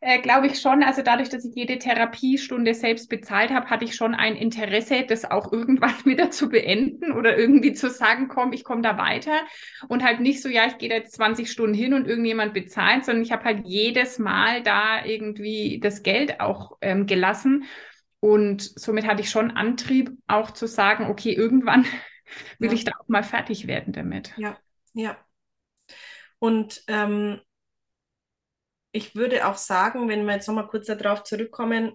äh, glaube ich schon, also dadurch, dass ich jede Therapiestunde selbst bezahlt habe, hatte ich schon ein Interesse, das auch irgendwann wieder zu beenden oder irgendwie zu sagen, komm, ich komme da weiter und halt nicht so, ja, ich gehe da jetzt 20 Stunden hin und irgendjemand bezahlt, sondern ich habe halt jedes Mal da irgendwie das Geld auch ähm, gelassen Und somit hatte ich schon Antrieb, auch zu sagen, okay, irgendwann will Ja. ich da auch mal fertig werden damit. Ja, ja. Und ähm, ich würde auch sagen, wenn wir jetzt nochmal kurz darauf zurückkommen,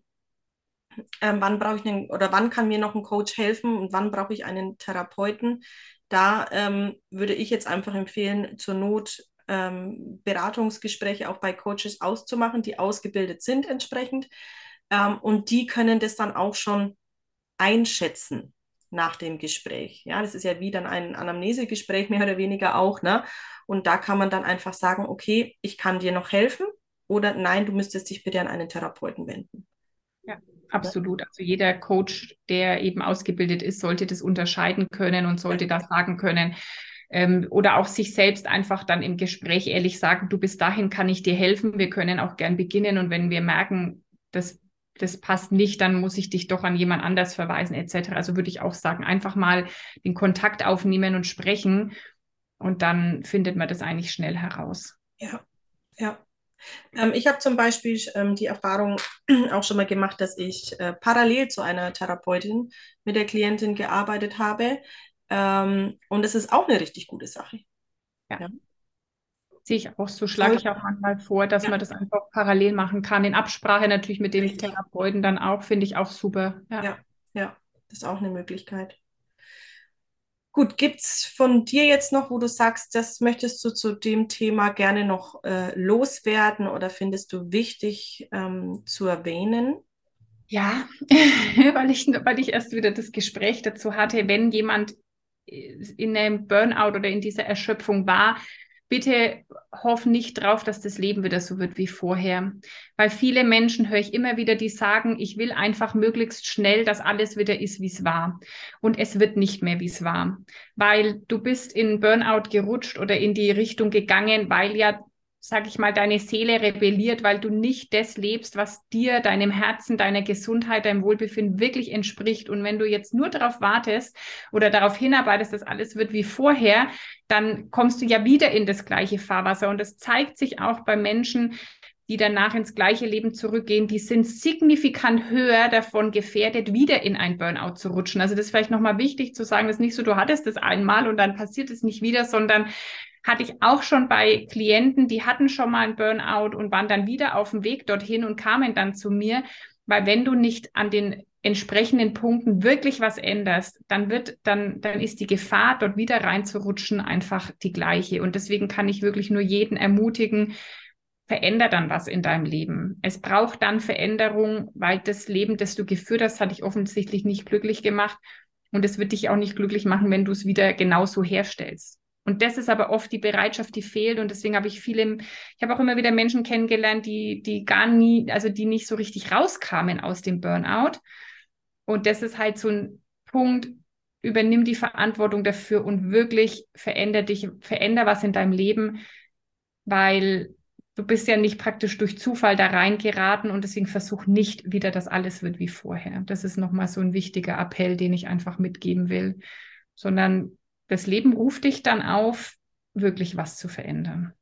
ähm, wann brauche ich einen oder wann kann mir noch ein Coach helfen und wann brauche ich einen Therapeuten, da ähm, würde ich jetzt einfach empfehlen, zur Not ähm, Beratungsgespräche auch bei Coaches auszumachen, die ausgebildet sind entsprechend. Ähm, und die können das dann auch schon einschätzen nach dem Gespräch. Ja, das ist ja wie dann ein Anamnesegespräch mehr oder weniger auch, ne? Und da kann man dann einfach sagen, okay, ich kann dir noch helfen oder nein, du müsstest dich bitte an einen Therapeuten wenden. Absolut. Also jeder Coach, der eben ausgebildet ist, sollte das unterscheiden können und sollte das sagen können. Ähm, oder auch sich selbst einfach dann im Gespräch ehrlich sagen, du bis dahin kann ich dir helfen, wir können auch gern beginnen. Und wenn wir merken, das, das passt nicht, dann muss ich dich doch an jemand anders verweisen, etc. Also würde ich auch sagen, einfach mal den Kontakt aufnehmen und sprechen. Und dann findet man das eigentlich schnell heraus. Ja, ja. Ähm, ich habe zum Beispiel ähm, die Erfahrung auch schon mal gemacht, dass ich äh, parallel zu einer Therapeutin mit der Klientin gearbeitet habe. Ähm, und es ist auch eine richtig gute Sache. Sehe ich auch so, schlage ich auch manchmal vor, dass Ja. man das einfach parallel machen kann. In Absprache natürlich mit dem. Therapeuten dann auch, finde ich auch super. Ja. Ja. Ja, das ist auch eine Möglichkeit. Gut, gibt es von dir jetzt noch, wo du sagst, das möchtest du zu dem Thema gerne noch äh, loswerden oder findest du wichtig ähm, zu erwähnen? Ja, weil ich, weil ich erst wieder das Gespräch dazu hatte, wenn jemand in einem Burnout oder in dieser Erschöpfung war, bitte hoff nicht drauf, dass das Leben wieder so wird wie vorher. Weil viele Menschen höre ich immer wieder, die sagen, ich will einfach möglichst schnell, dass alles wieder ist, wie es war. Und es wird nicht mehr, wie es war. Weil du bist in Burnout gerutscht oder in die Richtung gegangen, weil ja sag ich mal, deine Seele rebelliert, weil du nicht das lebst, was dir, deinem Herzen, deiner Gesundheit, deinem Wohlbefinden wirklich entspricht. Und wenn du jetzt nur darauf wartest oder darauf hinarbeitest, dass alles wird wie vorher, dann kommst du ja wieder in das gleiche Fahrwasser. Und das zeigt sich auch bei Menschen, die danach ins gleiche Leben zurückgehen, die sind signifikant höher davon gefährdet, wieder in ein Burnout zu rutschen. Also das ist vielleicht nochmal wichtig zu sagen, das ist nicht so, du hattest das einmal und dann passiert es nicht wieder, sondern hatte ich auch schon bei Klienten, die hatten schon mal einen Burnout und waren dann wieder auf dem Weg dorthin und kamen dann zu mir, weil wenn du nicht an den entsprechenden Punkten wirklich was änderst, dann wird, dann, dann ist die Gefahr, dort wieder reinzurutschen, einfach die gleiche. Und deswegen kann ich wirklich nur jeden ermutigen, veränder dann was in deinem Leben. Es braucht dann Veränderung, weil das Leben, das du geführt hast, hat dich offensichtlich nicht glücklich gemacht. Und es wird dich auch nicht glücklich machen, wenn du es wieder genauso herstellst. Und das ist aber oft die Bereitschaft, die fehlt. Und deswegen habe ich viele, ich habe auch immer wieder Menschen kennengelernt, die, die gar nie, also die nicht so richtig rauskamen aus dem Burnout. Und das ist halt so ein Punkt, übernimm die Verantwortung dafür und wirklich veränder dich, veränder was in deinem Leben, weil du bist ja nicht praktisch durch Zufall da reingeraten und deswegen versuch nicht wieder, dass alles wird wie vorher. Das ist nochmal so ein wichtiger Appell, den ich einfach mitgeben will, sondern das Leben ruft dich dann auf, wirklich was zu verändern.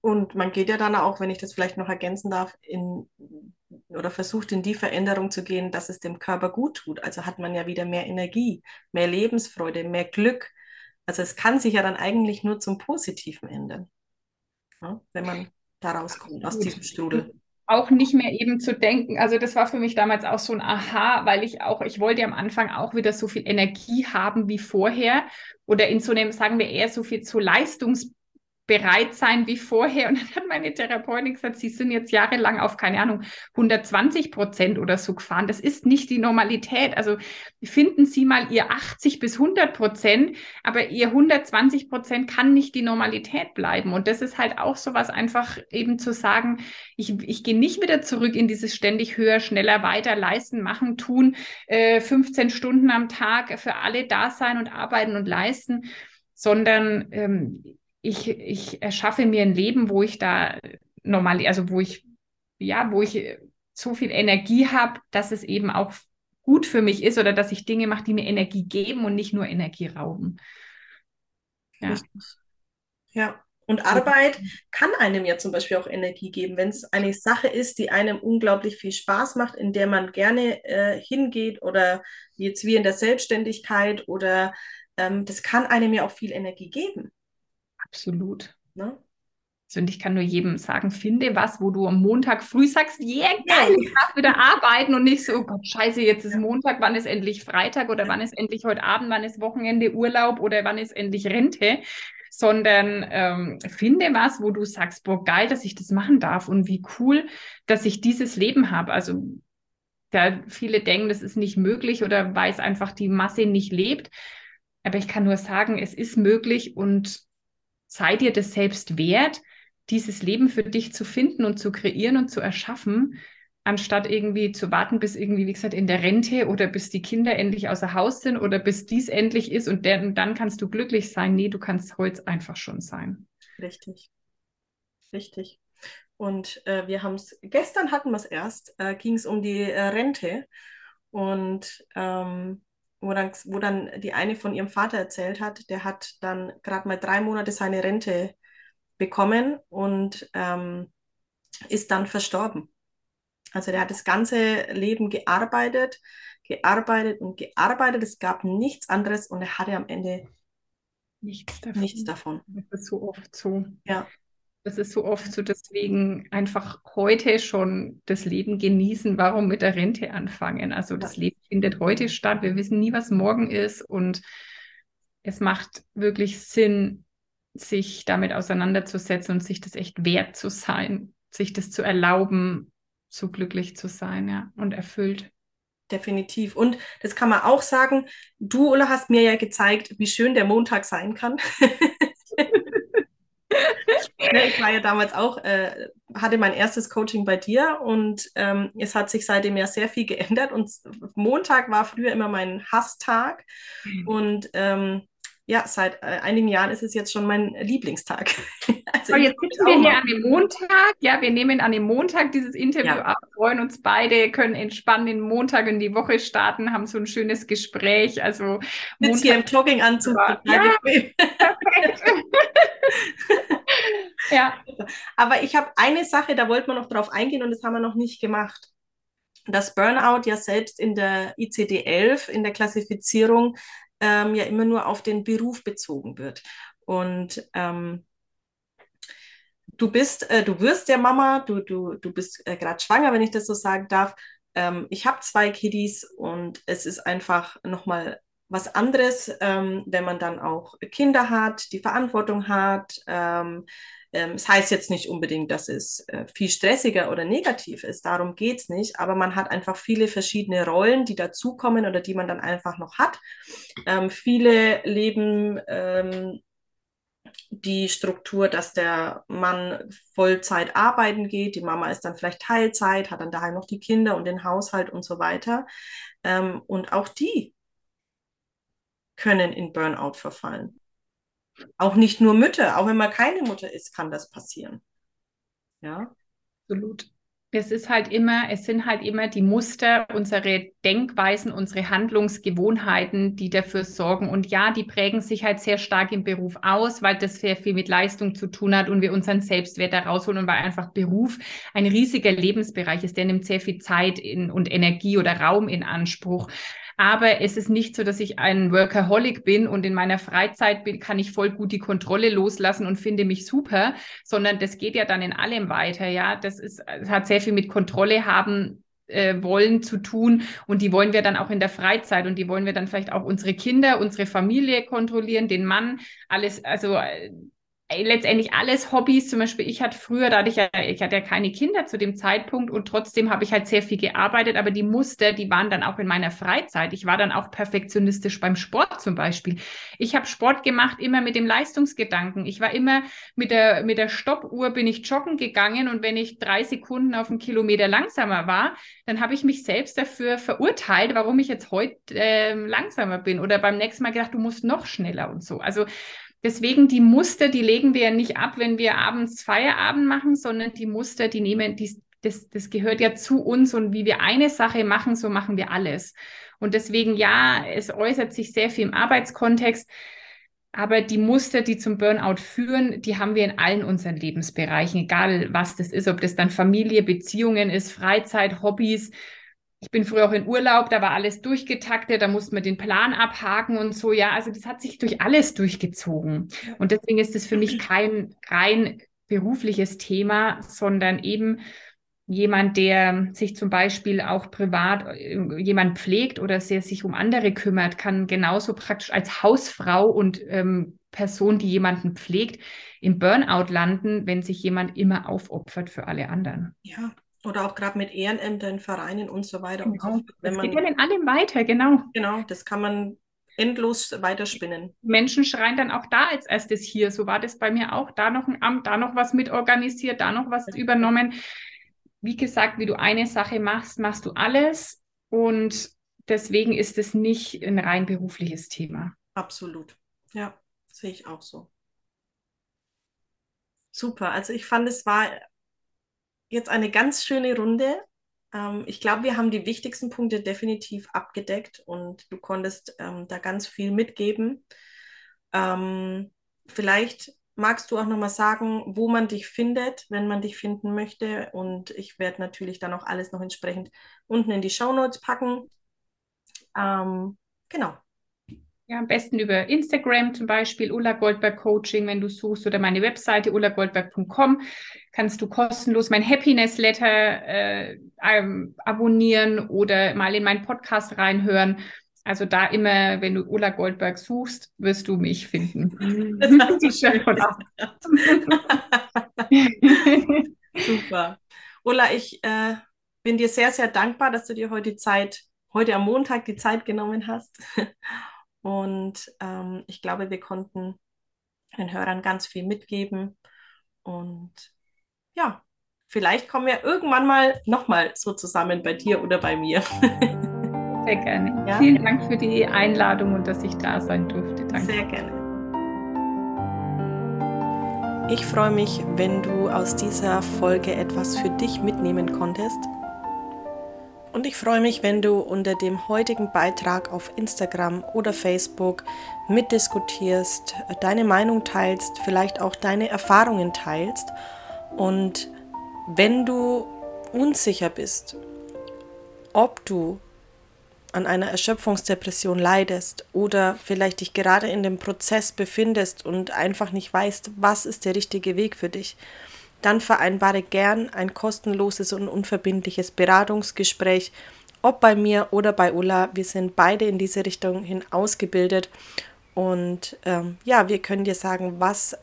Und man geht ja dann auch, wenn ich das vielleicht noch ergänzen darf, in oder versucht in die Veränderung zu gehen, dass es dem Körper gut tut. Also hat man ja wieder mehr Energie, mehr Lebensfreude, mehr Glück. Also es kann sich ja dann eigentlich nur zum Positiven ändern, ja, wenn man da rauskommt aus diesem Strudel. Auch nicht mehr eben zu denken, also das war für mich damals auch so ein Aha, weil ich auch, ich wollte am Anfang auch wieder so viel Energie haben wie vorher oder in so einem, sagen wir eher so viel zu Leistungs bereit sein wie vorher. Und dann hat meine Therapeutin gesagt, Sie sind jetzt jahrelang auf, keine Ahnung, 120 Prozent oder so gefahren. Das ist nicht die Normalität. Also finden Sie mal Ihr 80 bis 100 Prozent, aber Ihr 120 Prozent kann nicht die Normalität bleiben. Und das ist halt auch so was einfach eben zu sagen, ich, ich gehe nicht wieder zurück in dieses ständig höher, schneller, weiter, leisten, machen, tun, äh, 15 Stunden am Tag für alle da sein und arbeiten und leisten, sondern ähm, ich, ich erschaffe mir ein Leben, wo ich da normal, also wo ich, ja, wo ich so viel Energie habe, dass es eben auch gut für mich ist oder dass ich Dinge mache, die mir Energie geben und nicht nur Energie rauben. Ja. Ja. Und Arbeit kann einem ja zum Beispiel auch Energie geben, wenn es eine Sache ist, die einem unglaublich viel Spaß macht, in der man gerne äh, hingeht oder jetzt wie in der Selbstständigkeit oder ähm, das kann einem ja auch viel Energie geben. Absolut. Ne? Also, und ich kann nur jedem sagen, finde was, wo du am Montag früh sagst, yeah, geil, ich darf wieder arbeiten und nicht so, oh Gott, scheiße, jetzt ist Montag, wann ist endlich Freitag oder wann ist endlich heute Abend, wann ist Wochenende Urlaub oder wann ist endlich Rente, sondern ähm, finde was, wo du sagst, boah, geil, dass ich das machen darf und wie cool, dass ich dieses Leben habe. Also da viele denken, das ist nicht möglich oder weil es einfach die Masse nicht lebt. Aber ich kann nur sagen, es ist möglich und sei dir das selbst wert, dieses Leben für dich zu finden und zu kreieren und zu erschaffen, anstatt irgendwie zu warten, bis irgendwie, wie gesagt, in der Rente oder bis die Kinder endlich außer Haus sind oder bis dies endlich ist und der, dann kannst du glücklich sein. Nee, du kannst heute einfach schon sein. Richtig. Richtig. Und äh, wir haben es, gestern hatten wir es erst, äh, ging es um die äh, Rente und ähm, wo dann, wo dann die eine von ihrem Vater erzählt hat, der hat dann gerade mal drei Monate seine Rente bekommen und ähm, ist dann verstorben. Also der hat das ganze Leben gearbeitet, gearbeitet und gearbeitet. Es gab nichts anderes und er hatte am Ende nichts davon. Nichts davon. Das ist so oft so. Ja. Das ist so oft so, deswegen einfach heute schon das Leben genießen. Warum mit der Rente anfangen? Also das Leben findet heute statt. Wir wissen nie, was morgen ist. Und es macht wirklich Sinn, sich damit auseinanderzusetzen und sich das echt wert zu sein, sich das zu erlauben, so glücklich zu sein, ja, und erfüllt. Definitiv. Und das kann man auch sagen, du, Ulla, hast mir ja gezeigt, wie schön der Montag sein kann. Ne, ich war ja damals auch, äh, hatte mein erstes Coaching bei dir und ähm, es hat sich seitdem ja sehr viel geändert. Und Montag war früher immer mein Hasstag. Mhm. Und ähm, ja, seit äh, einigen Jahren ist es jetzt schon mein Lieblingstag. also jetzt sitzen wir hier an dem Montag. Ja, wir nehmen an dem Montag dieses Interview ja. ab, freuen uns beide, können entspannen den Montag in die Woche starten, haben so ein schönes Gespräch. Also Sitz hier im Jogginganzug. Ja, ja. Aber ich habe eine Sache, da wollten wir noch drauf eingehen und das haben wir noch nicht gemacht. Das Burnout ja selbst in der ICD-11, in der Klassifizierung, ähm, ja immer nur auf den Beruf bezogen wird. Und ähm, du bist, äh, du wirst ja Mama, du, du, du bist äh, gerade schwanger, wenn ich das so sagen darf. Ähm, ich habe zwei Kiddies und es ist einfach nochmal was anderes, ähm, wenn man dann auch Kinder hat, die Verantwortung hat, ähm, ähm, es heißt jetzt nicht unbedingt, dass es äh, viel stressiger oder negativ ist, darum geht es nicht, aber man hat einfach viele verschiedene Rollen, die dazukommen oder die man dann einfach noch hat. Ähm, viele leben ähm, die Struktur, dass der Mann Vollzeit arbeiten geht, die Mama ist dann vielleicht Teilzeit, hat dann daheim noch die Kinder und den Haushalt und so weiter. Ähm, und auch die können in Burnout verfallen. Auch nicht nur Mütter, auch wenn man keine Mutter ist, kann das passieren. Ja. Absolut. Es ist halt immer, es sind halt immer die Muster, unsere Denkweisen, unsere Handlungsgewohnheiten, die dafür sorgen. Und ja, die prägen sich halt sehr stark im Beruf aus, weil das sehr viel mit Leistung zu tun hat und wir unseren Selbstwert da rausholen und weil einfach Beruf ein riesiger Lebensbereich ist. Der nimmt sehr viel Zeit in, und Energie oder Raum in Anspruch. Aber es ist nicht so, dass ich ein Workaholic bin und in meiner Freizeit bin, kann ich voll gut die Kontrolle loslassen und finde mich super, sondern das geht ja dann in allem weiter. Ja, das ist, das hat sehr viel mit Kontrolle haben äh, wollen zu tun und die wollen wir dann auch in der Freizeit und die wollen wir dann vielleicht auch unsere Kinder, unsere Familie kontrollieren, den Mann, alles, also äh, letztendlich alles Hobbys. Zum Beispiel, ich hatte früher, da hatte ich ja, ich hatte ja keine Kinder zu dem Zeitpunkt und trotzdem habe ich halt sehr viel gearbeitet, aber die Muster, die waren dann auch in meiner Freizeit. Ich war dann auch perfektionistisch beim Sport zum Beispiel. Ich habe Sport gemacht immer mit dem Leistungsgedanken. Ich war immer mit der, mit der Stoppuhr bin ich joggen gegangen und wenn ich drei Sekunden auf einen Kilometer langsamer war, dann habe ich mich selbst dafür verurteilt, warum ich jetzt heute äh, langsamer bin oder beim nächsten Mal gedacht, du musst noch schneller und so. Also Deswegen die Muster, die legen wir ja nicht ab, wenn wir abends Feierabend machen, sondern die Muster, die nehmen, die, das, das gehört ja zu uns und wie wir eine Sache machen, so machen wir alles. Und deswegen, ja, es äußert sich sehr viel im Arbeitskontext. Aber die Muster, die zum Burnout führen, die haben wir in allen unseren Lebensbereichen, egal was das ist, ob das dann Familie, Beziehungen ist, Freizeit, Hobbys. Ich bin früher auch in Urlaub, da war alles durchgetaktet, da musste man den Plan abhaken und so. Ja, also das hat sich durch alles durchgezogen. Und deswegen ist es für mich kein rein berufliches Thema, sondern eben jemand, der sich zum Beispiel auch privat äh, jemand pflegt oder sehr sich um andere kümmert, kann genauso praktisch als Hausfrau und ähm, Person, die jemanden pflegt, im Burnout landen, wenn sich jemand immer aufopfert für alle anderen. Ja, oder auch gerade mit Ehrenämtern, Vereinen und so weiter. Genau. Und so Wenn das geht ja in allem weiter, genau. Genau, das kann man endlos weiterspinnen. Menschen schreien dann auch da als erstes hier. So war das bei mir auch. Da noch ein Amt, da noch was mitorganisiert, da noch was ja. übernommen wie gesagt, wie du eine Sache machst, machst du alles. Und deswegen ist es nicht ein rein berufliches Thema. Absolut. Ja, sehe ich auch so. Super. Also ich fand, es war jetzt eine ganz schöne Runde. Ähm, ich glaube, wir haben die wichtigsten Punkte definitiv abgedeckt und du konntest ähm, da ganz viel mitgeben. Ähm, vielleicht magst du auch nochmal sagen, wo man dich findet, wenn man dich finden möchte. Und ich werde natürlich dann auch alles noch entsprechend unten in die Show Notes packen. Ähm, genau. Ja, am besten über Instagram zum Beispiel, Ulla Goldberg Coaching, wenn du suchst, oder meine Webseite ullagoldberg.com, kannst du kostenlos mein Happiness Letter äh, ähm, abonnieren oder mal in meinen Podcast reinhören. Also da immer, wenn du Ulla Goldberg suchst, wirst du mich finden. Das hast du schon von Super. Ulla, ich äh, bin dir sehr, sehr dankbar, dass du dir heute Zeit, heute am Montag die Zeit genommen hast. Und ähm, ich glaube, wir konnten den Hörern ganz viel mitgeben. Und ja, vielleicht kommen wir irgendwann mal nochmal so zusammen bei dir oder bei mir. Sehr gerne. Ja? Vielen Dank für die Einladung und dass ich da sein durfte. Danke. Sehr gerne. Ich freue mich, wenn du aus dieser Folge etwas für dich mitnehmen konntest. Und ich freue mich, wenn du unter dem heutigen Beitrag auf Instagram oder Facebook mitdiskutierst, deine Meinung teilst, vielleicht auch deine Erfahrungen teilst. Und wenn du unsicher bist, ob du an einer Erschöpfungsdepression leidest oder vielleicht dich gerade in dem Prozess befindest und einfach nicht weißt, was ist der richtige Weg für dich, dann vereinbare gern ein kostenloses und unverbindliches Beratungsgespräch, ob bei mir oder bei Ulla. Wir sind beide in diese Richtung hin ausgebildet und ähm, ja, wir können dir sagen, was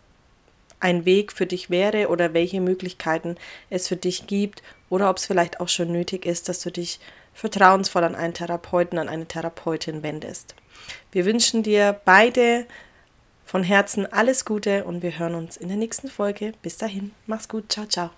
ein Weg für dich wäre oder welche Möglichkeiten es für dich gibt oder ob es vielleicht auch schon nötig ist, dass du dich vertrauensvoll an einen Therapeuten, an eine Therapeutin wendest. Wir wünschen dir beide von Herzen alles Gute und wir hören uns in der nächsten Folge. Bis dahin, mach's gut, ciao, ciao.